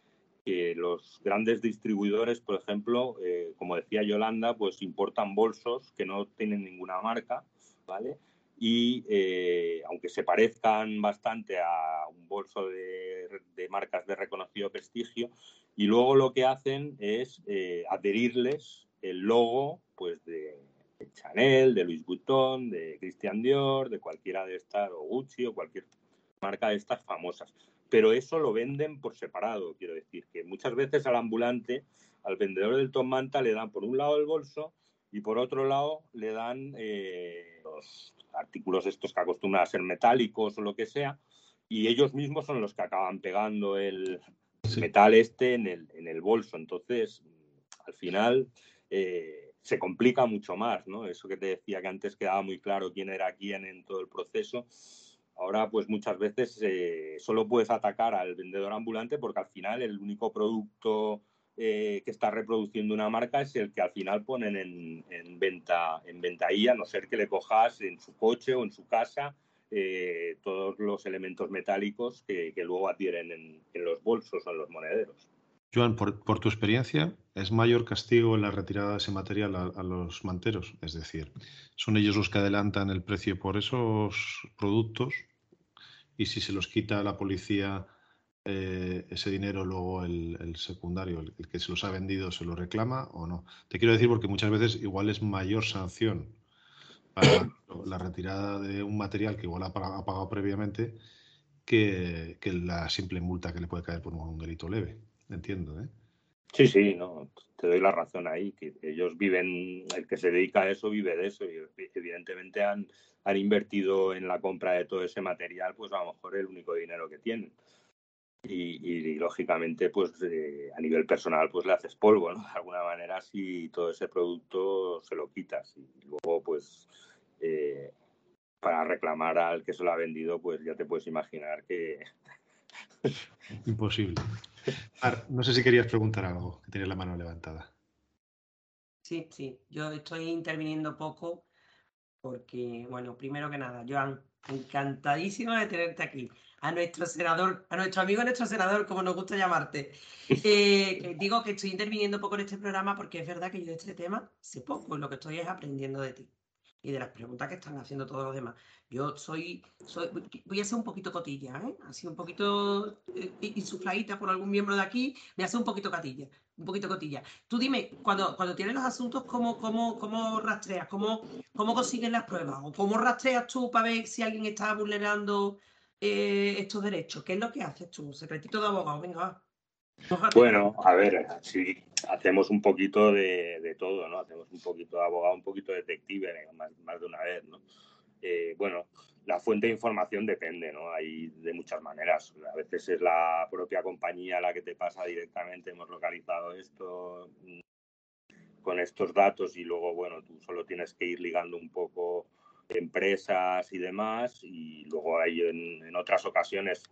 los grandes distribuidores, por ejemplo, eh, como decía Yolanda, pues importan bolsos que no tienen ninguna marca, ¿vale? Y eh, aunque se parezcan bastante a un bolso de, de marcas de reconocido prestigio, y luego lo que hacen es eh, adherirles el logo pues de, Chanel, de Louis Vuitton, de Christian Dior, de cualquiera de estas, o Gucci o cualquier marca de estas famosas. Pero eso lo venden por separado, quiero decir, que muchas veces al ambulante, al vendedor del Tom Manta, le dan por un lado el bolso y por otro lado le dan eh, los artículos estos que acostumbran a ser metálicos o lo que sea, y ellos mismos son los que acaban pegando el, metal este en el, en el bolso. Entonces, al final eh, se complica mucho más, ¿no? Eso que te decía que antes quedaba muy claro quién era quién en todo el proceso. Ahora, pues muchas veces eh, solo puedes atacar al vendedor ambulante porque al final el único producto eh, que está reproduciendo una marca es el que al final ponen en, en venta en venta a no ser que le cojas en su coche o en su casa eh, todos los elementos metálicos que, luego adhieren en, los bolsos o en los monederos. Joan, por, tu experiencia, ¿es mayor castigo la retirada de ese material a, los manteros? Es decir, ¿son ellos los que adelantan el precio por esos productos y si se los quita la policía eh, ese dinero, luego el, secundario, el, que se los ha vendido, se lo reclama o no. Te quiero decir porque muchas veces igual es mayor sanción para la retirada de un material que igual ha pagado, previamente que, la simple multa que le puede caer por un, delito leve. Entiendo, ¿eh? Sí, sí, no, te doy la razón ahí, que ellos viven, el que se dedica a eso vive de eso y evidentemente han, han invertido en la compra de todo ese material, pues a lo mejor el único dinero que tienen. Y, lógicamente, pues eh, a nivel personal, pues le haces polvo, ¿no? De alguna manera, si todo ese producto se lo quitas y luego, pues, eh, para reclamar al que se lo ha vendido, pues ya te puedes imaginar que... Imposible. No sé si querías preguntar algo, que tienes la mano levantada. Sí, sí, yo estoy interviniendo poco porque, bueno, primero que nada, Joan, encantadísima de tenerte aquí. A nuestro senador, a nuestro amigo nuestro senador, como nos gusta llamarte. Eh, digo que estoy interviniendo poco en este programa porque es verdad que yo de este tema sé poco, lo que estoy es aprendiendo de ti y de las preguntas que están haciendo todos los demás. Yo soy, voy a ser un poquito cotilla, ¿eh? así un poquito eh, insufladita por algún miembro de aquí, me hace un poquito catilla, un poquito cotilla. Tú dime, cuando, cuando tienes los asuntos, ¿cómo, cómo, cómo rastreas? ¿Cómo, ¿Cómo consigues las pruebas? ¿O cómo rastreas tú para ver si alguien está vulnerando eh, estos derechos? ¿Qué es lo que haces tú? Secretito de abogado, venga, va. Bueno, a ver, sí, hacemos un poquito de, todo, ¿no? Hacemos un poquito de abogado, un poquito de detective, más, más de una vez, ¿no? Eh, bueno, la fuente de información depende, ¿no? Hay de muchas maneras. A veces es la propia compañía la que te pasa directamente, hemos localizado esto mm, con estos datos y luego, bueno, tú solo tienes que ir ligando un poco empresas y demás y luego hay en otras ocasiones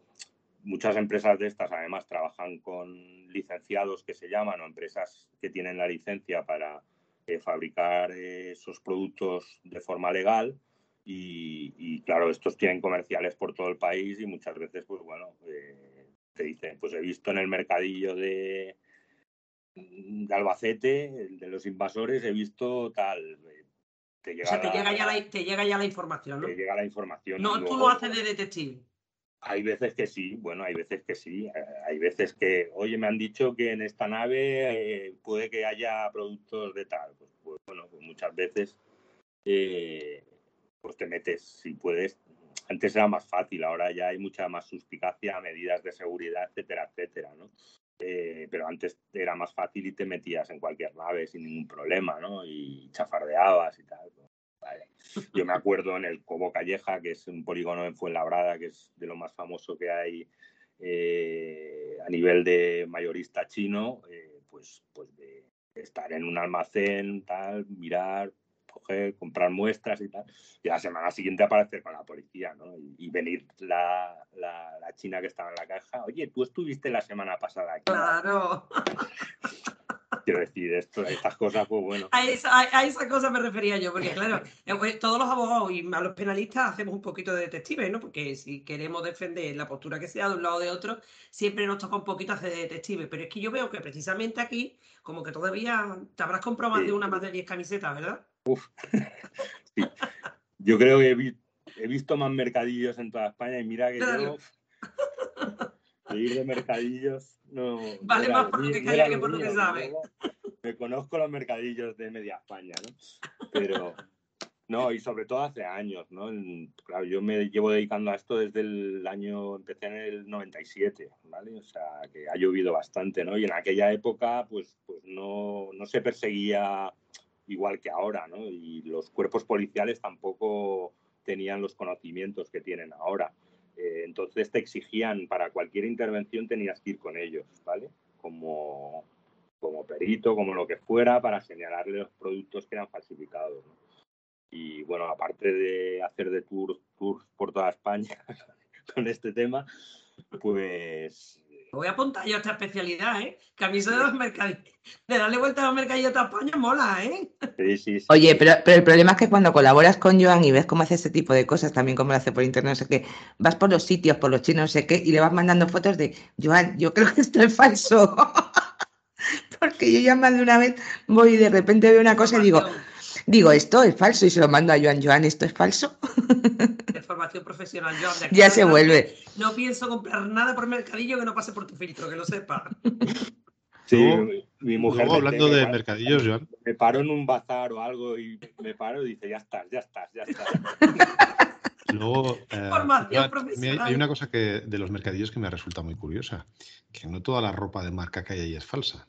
muchas empresas de estas además trabajan con licenciados que se llaman o empresas que tienen la licencia para eh, fabricar eh, esos productos de forma legal y, claro, estos tienen comerciales por todo el país y muchas veces, pues bueno, eh, te dicen, pues he visto en el mercadillo de, de Albacete, de los invasores, he visto tal. Te llega, o sea, te, llega ya la, te llega ya la información, ¿no? Te llega la información. No, tú lo haces de detective. Hay veces que sí, bueno, hay veces que sí. Eh, hay veces que, oye, me han dicho que en esta nave eh, puede que haya productos de tal. Pues, pues bueno, pues muchas veces eh, pues te metes, si puedes. Antes era más fácil, ahora ya hay mucha más suspicacia, medidas de seguridad, etcétera, etcétera, ¿no? pero antes era más fácil y te metías en cualquier nave sin ningún problema, ¿no? Y chafardeabas y tal. Yo me acuerdo en el Cobo Calleja, que es un polígono en Fuenlabrada, que es de lo más famoso que hay eh, a nivel de mayorista chino, eh, pues, pues de estar en un almacén, tal, mirar, coger, comprar muestras y tal, y la semana siguiente aparecer con la policía, ¿no? Y, venir la, la, la, china que estaba en la caja, oye, tú estuviste la semana pasada aquí. Claro. Quiero decir, esto, estas cosas, pues bueno. A esa, a esa, cosa me refería yo, porque claro, eh, pues, todos los abogados y a los penalistas hacemos un poquito de detective, ¿no? Porque si queremos defender la postura que sea de un lado o de otro, siempre nos toca un poquito hacer de detective. Pero es que yo veo que precisamente aquí, como que todavía te habrás comprado más de una más de 10 camisetas, ¿verdad? Uf. Yo creo que he, visto más mercadillos en toda España y mira que yo de ir de mercadillos no. Vale más por lo que calla que por lo que sabe. Me conozco los mercadillos de media España, ¿no? Pero. No, y sobre todo hace años, ¿no? Claro, yo me llevo dedicando a esto desde el año, empecé en el 97, ¿vale? O sea, que ha llovido bastante, ¿no? Y en aquella época, pues, pues no, no se perseguía igual que ahora, ¿no? Y los cuerpos policiales tampoco tenían los conocimientos que tienen ahora. Eh, entonces te exigían, para cualquier intervención tenías que ir con ellos, ¿vale? Como, como perito, como lo que fuera, para señalarle los productos que eran falsificados. Y bueno, aparte de hacer de tours, tours por toda España con este tema, pues voy a apuntar yo a esta especialidad, ¿eh? Que a mí eso de los mercadillos, de darle vuelta a los mercadillos de España mola, ¿eh? Sí, sí, sí. Oye, pero, pero, el problema es que cuando colaboras con Joan y ves cómo hace ese tipo de cosas, también como lo hace por internet, no sé qué, vas por los sitios, por los chinos, no sé qué, y le vas mandando fotos de, Joan, yo creo que esto es falso. Porque yo ya más de una vez voy y de repente veo una cosa y digo, Digo, esto es falso y se lo mando a Joan. Joan, ¿esto es falso? formación profesional, Joan. ya se vuelve. No pienso comprar nada por mercadillo que no pase por tu filtro, que lo sepa. Sí, mi, mujer. Luego, hablando de mercadillos, Joan. Me paro en un bazar o algo y me paro y dice, ya estás, ya estás, ya estás. Luego, eh, hay una cosa que de los mercadillos que me resulta muy curiosa, que no toda la ropa de marca que hay ahí es falsa.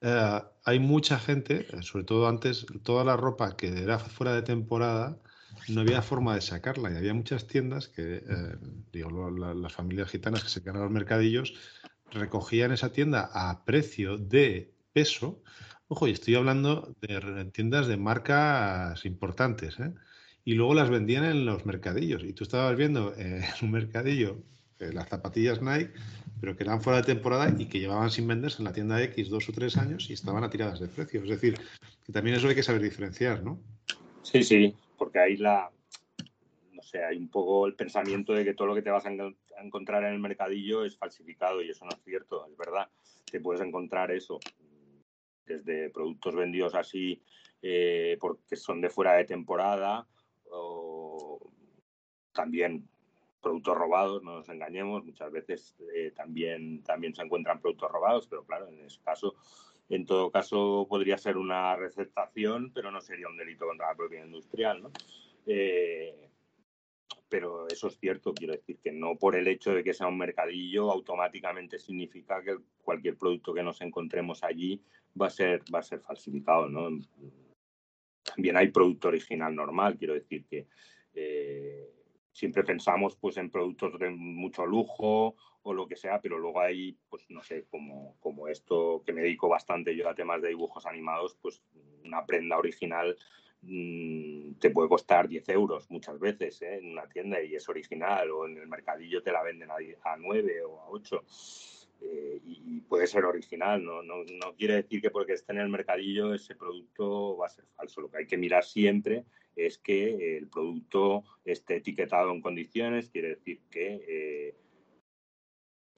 Eh, hay mucha gente, eh, sobre todo antes, toda la ropa que era fuera de temporada, no había forma de sacarla y había muchas tiendas que, digo, las familias gitanas que se quedan a los mercadillos, recogían esa tienda a precio de peso. Ojo, y estoy hablando de tiendas de marcas importantes, ¿eh? y luego las vendían en los mercadillos. Y tú estabas viendo en un mercadillo eh, las zapatillas Nike, pero que eran fuera de temporada y que llevaban sin venderse en la tienda X dos o tres años y estaban a tiradas de precio. Es decir, que también eso hay que saber diferenciar, ¿no? Sí, sí, porque ahí la, no sé, hay un poco el pensamiento de que todo lo que te vas a encontrar en el mercadillo es falsificado y eso no es cierto, es verdad. Te puedes encontrar eso, desde productos vendidos así eh, porque son de fuera de temporada o también productos robados, no nos engañemos, muchas veces eh, también, también se encuentran productos robados, pero claro, en ese caso, en todo caso podría ser una receptación, pero no sería un delito contra la propiedad industrial, ¿no? Eh, pero eso es cierto, quiero decir que no por el hecho de que sea un mercadillo automáticamente significa que cualquier producto que nos encontremos allí va a ser, va a ser falsificado, ¿no? También hay producto original normal, quiero decir que eh, siempre pensamos pues en productos de mucho lujo o lo que sea, pero luego hay, pues no sé, como, como esto que me dedico bastante yo a temas de dibujos animados, pues una prenda original mm, te puede costar 10 euros muchas veces ¿eh? en una tienda y es original, o en el mercadillo te la venden a, a 9 o a 8. Eh, y puede ser original. ¿no? No, no, quiere decir que porque esté en el mercadillo ese producto va a ser falso. Lo que hay que mirar siempre es que el producto esté etiquetado en condiciones, quiere decir que eh,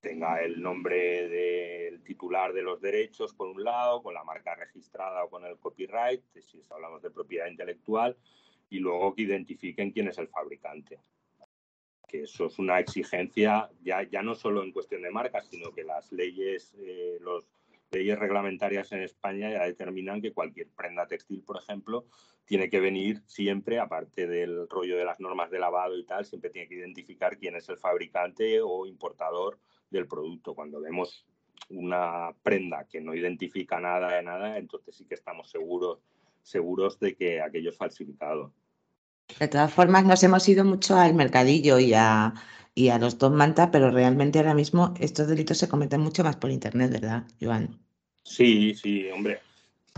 tenga el nombre del titular de los derechos por un lado, con la marca registrada o con el copyright, si hablamos de propiedad intelectual, y luego que identifiquen quién es el fabricante. Que eso es una exigencia ya, ya no solo en cuestión de marcas, sino que las leyes, eh, los leyes reglamentarias en España ya determinan que cualquier prenda textil, por ejemplo, tiene que venir siempre, aparte del rollo de las normas de lavado y tal, siempre tiene que identificar quién es el fabricante o importador del producto. Cuando vemos una prenda que no identifica nada de nada, entonces sí que estamos seguros, seguros de que aquello es falsificado. De todas formas, nos hemos ido mucho al mercadillo y a, y a los dos manta, pero realmente ahora mismo estos delitos se cometen mucho más por Internet, ¿verdad, Joan? Sí, sí, hombre.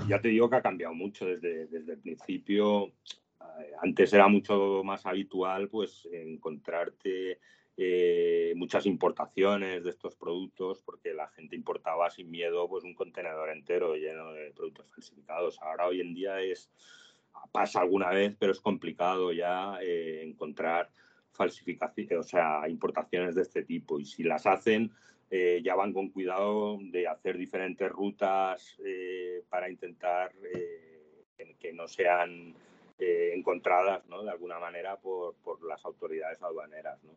Ya te digo que ha cambiado mucho desde, desde el principio. Eh, antes era mucho más habitual pues encontrarte eh, muchas importaciones de estos productos porque la gente importaba sin miedo pues un contenedor entero lleno de productos falsificados. Ahora hoy en día es pasa alguna vez, pero es complicado ya eh, encontrar falsificaciones, o sea, importaciones de este tipo. Y si las hacen, eh, ya van con cuidado de hacer diferentes rutas eh, para intentar que, no sean encontradas ¿no? de alguna manera por, por las autoridades aduaneras. ¿no?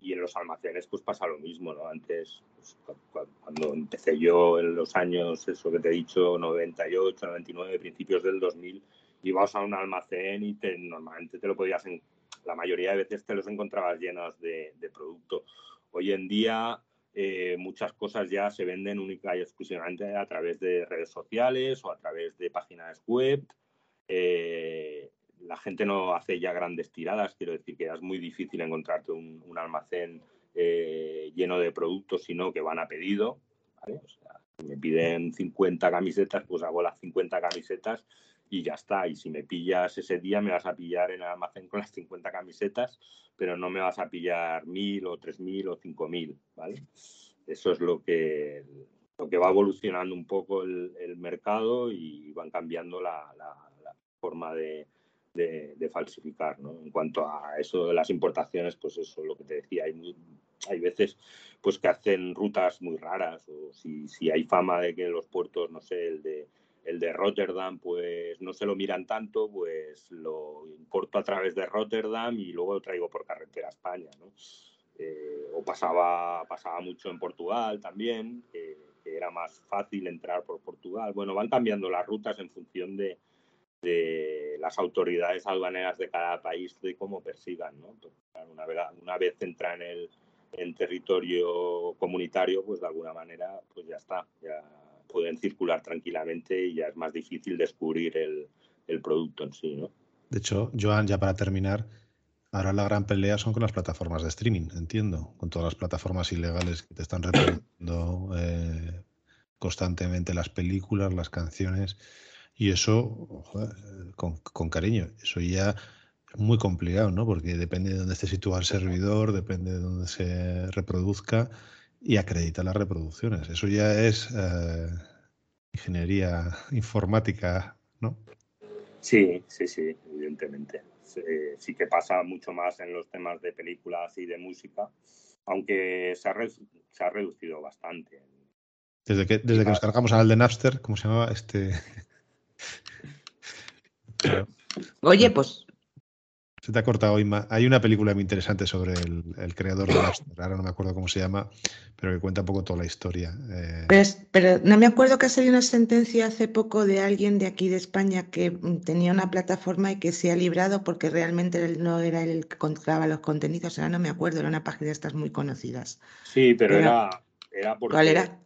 y en los almacenes pues pasa lo mismo, ¿no? Antes, pues, cuando empecé yo en los años, eso que te he dicho, 98, 99, principios del 2000, ibas a un almacén y te, normalmente te lo podías, en, la mayoría de veces te los encontrabas llenos de, producto. Hoy en día eh, muchas cosas ya se venden única y exclusivamente a través de redes sociales o a través de páginas web. Eh, la gente no hace ya grandes tiradas, quiero decir que es muy difícil encontrarte un, almacén eh, lleno de productos, sino que van a pedido. me piden 50 camisetas, pues hago las 50 camisetas y ya está. Y si me pillas ese día, me vas a pillar en el almacén con las 50 camisetas, pero no me vas a pillar mil o tres mil o cinco mil, ¿vale? Eso es lo que, lo que va evolucionando un poco el, mercado y van cambiando la, forma de, falsificar, ¿no? En cuanto a eso de las importaciones, pues eso, lo que te decía, hay, hay veces pues que hacen rutas muy raras o si, si hay fama de que los puertos, no sé, el de el de Rotterdam, pues no se lo miran tanto, pues lo importo a través de Rotterdam y luego lo traigo por carretera a España, ¿no? Eh, o pasaba, pasaba mucho en Portugal también, que era más fácil entrar por Portugal. Bueno, van cambiando las rutas en función de, de las autoridades aduaneras de cada país de cómo persigan, ¿no? Una vez, una vez entra en el en territorio comunitario, pues de alguna manera, pues ya está, ya pueden circular tranquilamente y ya es más difícil descubrir el, el producto en sí, ¿no? De hecho, Joan, ya para terminar, ahora la gran pelea son con las plataformas de streaming, entiendo, con todas las plataformas ilegales que te están reproduciendo eh, constantemente las películas, las canciones y eso, con, cariño, eso ya es muy complicado, ¿no? Porque depende de dónde esté situado el servidor, depende de dónde se reproduzca y acredita las reproducciones. Eso ya es eh, ingeniería informática, ¿no? Sí, sí, sí, evidentemente. Sí, que pasa mucho más en los temas de películas y de música, aunque se ha, se ha reducido bastante. Desde que, desde que nos cargamos al de Napster, ¿cómo se llamaba? Este... Oye, pues. Se te ha cortado, Inma. Hay una película muy interesante sobre el, creador de Napster. Ahora no me acuerdo cómo se llama, pero que cuenta un poco toda la historia. Eh. Pero, no me acuerdo que ha salido una sentencia hace poco de alguien de aquí de España que mm, tenía una plataforma y que se ha librado porque realmente él no era el que controlaba los contenidos. Ahora no me acuerdo, era una página de estas muy conocidas. Sí, pero, era, era porque, ¿Cuál era?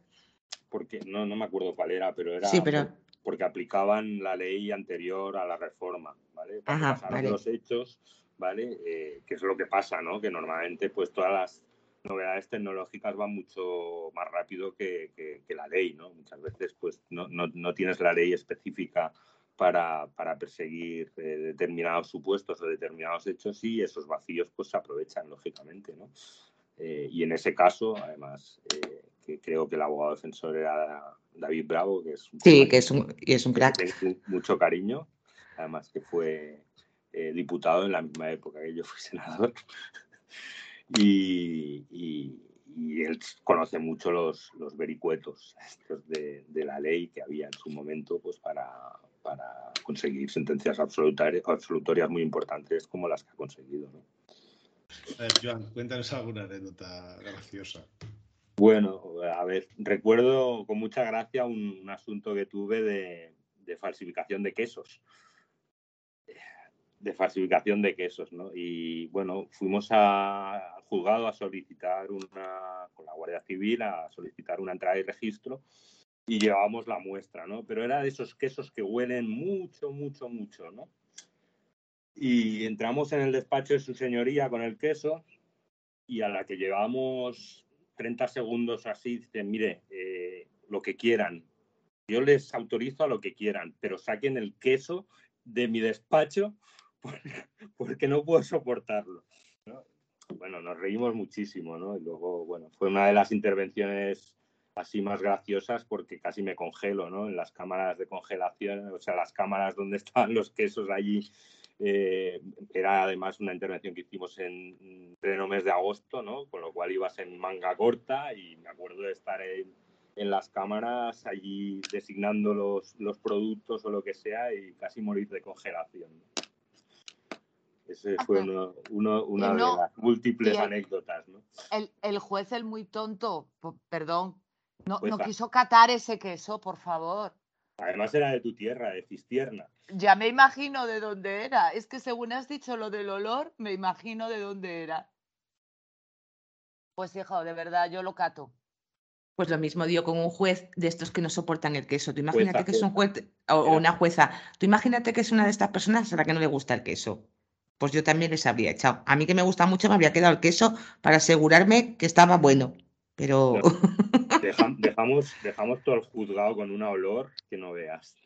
Porque no, no me acuerdo cuál era, pero era. Sí, pero porque aplicaban la ley anterior a la reforma, ¿vale? pasaron los hechos, ¿vale? Eh, que es lo que pasa, ¿no? Que normalmente, pues todas las novedades tecnológicas van mucho más rápido que, que, la ley, ¿no? Muchas veces, pues no, no, no tienes la ley específica para, para perseguir eh, determinados supuestos o determinados hechos y esos vacíos, pues se aprovechan, lógicamente, ¿no? Eh, y en ese caso, además, que creo que el abogado defensor era David Bravo, que es un, sí, que es un, y es un crack. mucho cariño, además que fue eh, diputado en la misma época que yo fui senador. y, y, él conoce mucho los, los vericuetos de, de, la ley que había en su momento pues para, para conseguir sentencias absolutarias, absolutorias muy importantes como las que ha conseguido. ¿no? Joan, cuéntanos alguna anécdota graciosa. Bueno, a ver, recuerdo con mucha gracia un, asunto que tuve de, falsificación de quesos. De falsificación de quesos, ¿no? Y bueno, fuimos al juzgado a solicitar una, con la Guardia Civil, a solicitar una entrada y registro y llevábamos la muestra, ¿no? Pero era de esos quesos que huelen mucho, mucho, mucho, ¿no? Y entramos en el despacho de su señoría con el queso y a la que llevamos 30 segundos así, dicen, mire, eh, lo que quieran. Yo les autorizo a lo que quieran, pero saquen el queso de mi despacho porque, no puedo soportarlo. Bueno, nos reímos muchísimo, ¿no? Y luego, bueno, fue una de las intervenciones así más graciosas porque casi me congelo, ¿no? En las cámaras de congelación, o sea, las cámaras donde estaban los quesos allí eh, era además una intervención que hicimos en pleno mes de agosto, ¿no? Con lo cual ibas en manga corta y me acuerdo de estar en, en las cámaras allí designando los, los, productos o lo que sea y casi morir de congelación. Ese fue uno, uno, una de las múltiples anécdotas. ¿no? El, el, juez, el muy tonto, perdón, no, no quiso catar ese queso, por favor. Además era de tu tierra, de Cistierna. Ya me imagino de dónde era. Es que según has dicho lo del olor, me imagino de dónde era. Pues hijo, de verdad, yo lo cato. Pues lo mismo digo con un juez de estos que no soportan el queso. Tú imagínate que es un juez o, una jueza. Tú imagínate que es una de estas personas a la que no le gusta el queso. Pues yo también les habría echado. A mí que me gusta mucho me habría quedado el queso para asegurarme que estaba bueno. Pero. dejamos, dejamos todo el juzgado con un olor que no veas.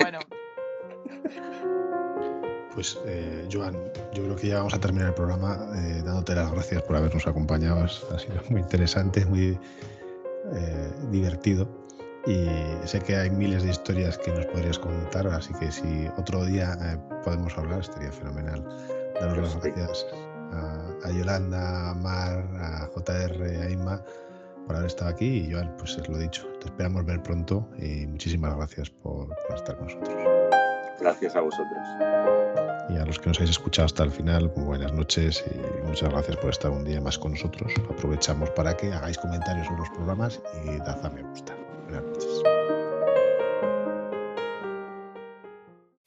Bueno. Pues, eh, Joan, yo creo que ya vamos a terminar el programa eh, dándote las gracias por habernos acompañado. Ha sido muy interesante, muy eh, divertido. Y sé que hay miles de historias que nos podrías contar, así que si otro día podemos hablar, estaría fenomenal. Daros las gracias a, Yolanda, a Mar, a JR, a Inma por haber estado aquí y Joan, pues es lo dicho, te esperamos ver pronto y muchísimas gracias por, estar con nosotros. Gracias a vosotros. Y a los que nos habéis escuchado hasta el final, muy buenas noches y muchas gracias por estar un día más con nosotros. Aprovechamos para que hagáis comentarios sobre los programas y dad a me gusta. Buenas noches.